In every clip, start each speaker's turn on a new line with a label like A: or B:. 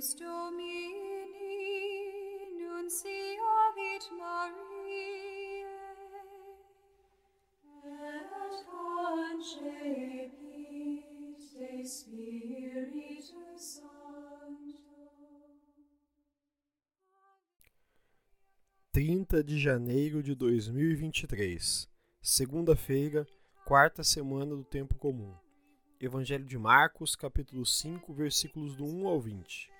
A: Spiritus Domini, nunciavit Mariae, et concepit de Spiritus Sancto.
B: 30 de janeiro de 2023, segunda-feira, quarta semana do tempo comum. Evangelho de Marcos, capítulo 5, versículos do 1 ao 20.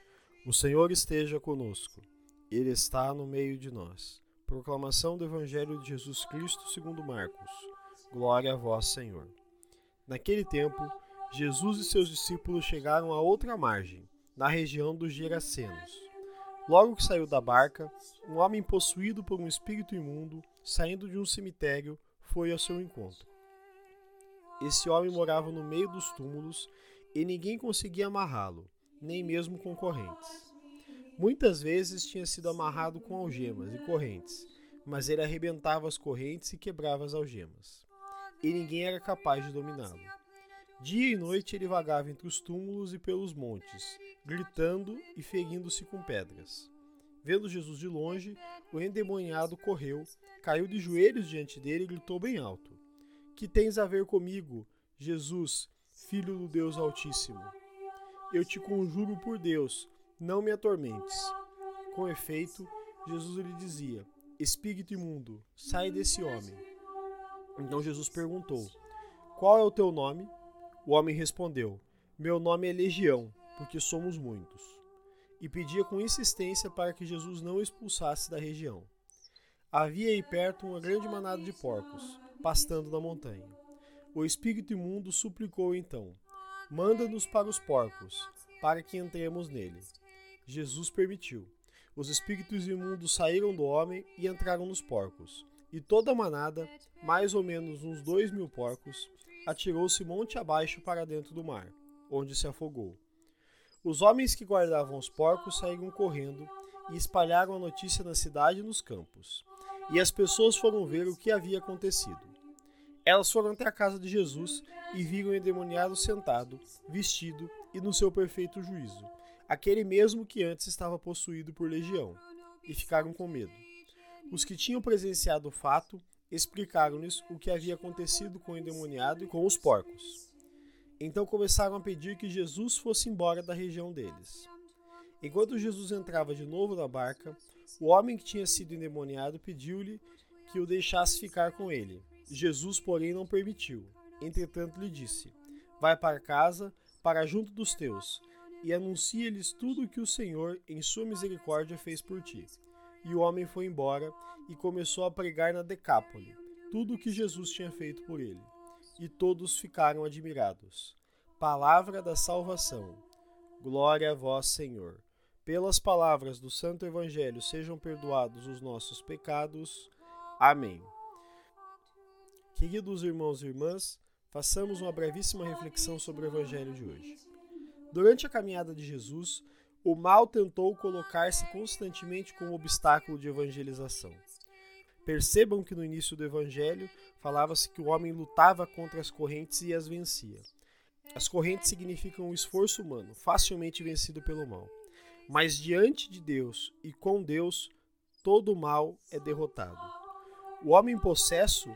B: O Senhor esteja conosco. Ele está no meio de nós. Proclamação do Evangelho de Jesus Cristo segundo Marcos. Glória a vós, Senhor. Naquele tempo, Jesus e seus discípulos chegaram à outra margem, na região dos Gerasenos. Logo que saiu da barca, um homem possuído por um espírito imundo, saindo de um cemitério, foi ao seu encontro. Esse homem morava no meio dos túmulos e ninguém conseguia amarrá-lo, nem mesmo com correntes. Muitas vezes tinha sido amarrado com algemas e correntes, mas ele arrebentava as correntes e quebrava as algemas. E ninguém era capaz de dominá-lo. Dia e noite ele vagava entre os túmulos e pelos montes, gritando e ferindo-se com pedras. Vendo Jesus de longe, o endemoniado correu, caiu de joelhos diante dele e gritou bem alto: que tens a ver comigo, Jesus, Filho do Deus Altíssimo? Eu te conjuro por Deus, não me atormentes. Com efeito, Jesus lhe dizia: Espírito imundo, sai desse homem. Então Jesus perguntou: Qual é o teu nome? O homem respondeu: Meu nome é Legião, porque somos muitos. E pedia com insistência para que Jesus não o expulsasse da região. Havia aí perto uma grande manada de porcos pastando na montanha. O espírito imundo suplicou então: Manda-nos para os porcos, para que entremos nele. Jesus permitiu. Os espíritos imundos saíram do homem e entraram nos porcos. E toda a manada, mais ou menos uns dois mil porcos, atirou-se monte abaixo para dentro do mar, onde se afogou. Os homens que guardavam os porcos saíram correndo e espalharam a notícia na cidade e nos campos. E as pessoas foram ver o que havia acontecido. Elas foram até a casa de Jesus e viram o endemoniado sentado, vestido e no seu perfeito juízo, aquele mesmo que antes estava possuído por legião, e ficaram com medo. Os que tinham presenciado o fato explicaram-lhes o que havia acontecido com o endemoniado e com os porcos. Então começaram a pedir que Jesus fosse embora da região deles. Enquanto Jesus entrava de novo na barca, o homem que tinha sido endemoniado pediu-lhe que o deixasse ficar com ele. Jesus, porém, não permitiu. Entretanto, lhe disse: Vai para casa, para junto dos teus, e anuncia-lhes tudo o que o Senhor, em sua misericórdia, fez por ti. E o homem foi embora e começou a pregar na Decápole tudo o que Jesus tinha feito por ele. E todos ficaram admirados. Palavra da salvação. Glória a vós, Senhor. Pelas palavras do Santo Evangelho sejam perdoados os nossos pecados. Amém. Queridos irmãos e irmãs, façamos uma brevíssima reflexão sobre o Evangelho de hoje. Durante a caminhada de Jesus, o mal tentou colocar-se constantemente como obstáculo de evangelização. Percebam que no início do Evangelho falava-se que o homem lutava contra as correntes e as vencia. As correntes significam o esforço humano, facilmente vencido pelo mal. Mas diante de Deus e com Deus, todo o mal é derrotado. O homem possesso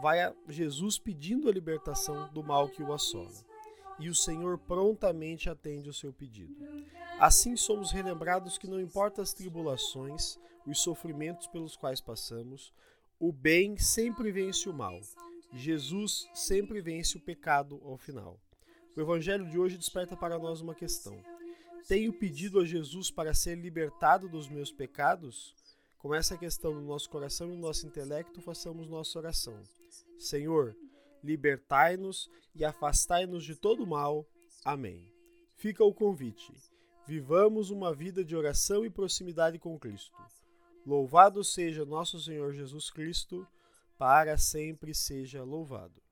B: vai a Jesus pedindo a libertação do mal que o assola. E o Senhor prontamente atende o seu pedido. Assim somos relembrados que não importa as tribulações, os sofrimentos pelos quais passamos, o bem sempre vence o mal. Jesus sempre vence o pecado ao final. O evangelho de hoje desperta para nós uma questão. Tenho pedido a Jesus para ser libertado dos meus pecados? Com essa questão no nosso coração e no nosso intelecto, façamos nossa oração. Senhor, libertai-nos e afastai-nos de todo mal. Amém. Fica o convite. Vivamos uma vida de oração e proximidade com Cristo. Louvado seja nosso Senhor Jesus Cristo, para sempre seja louvado.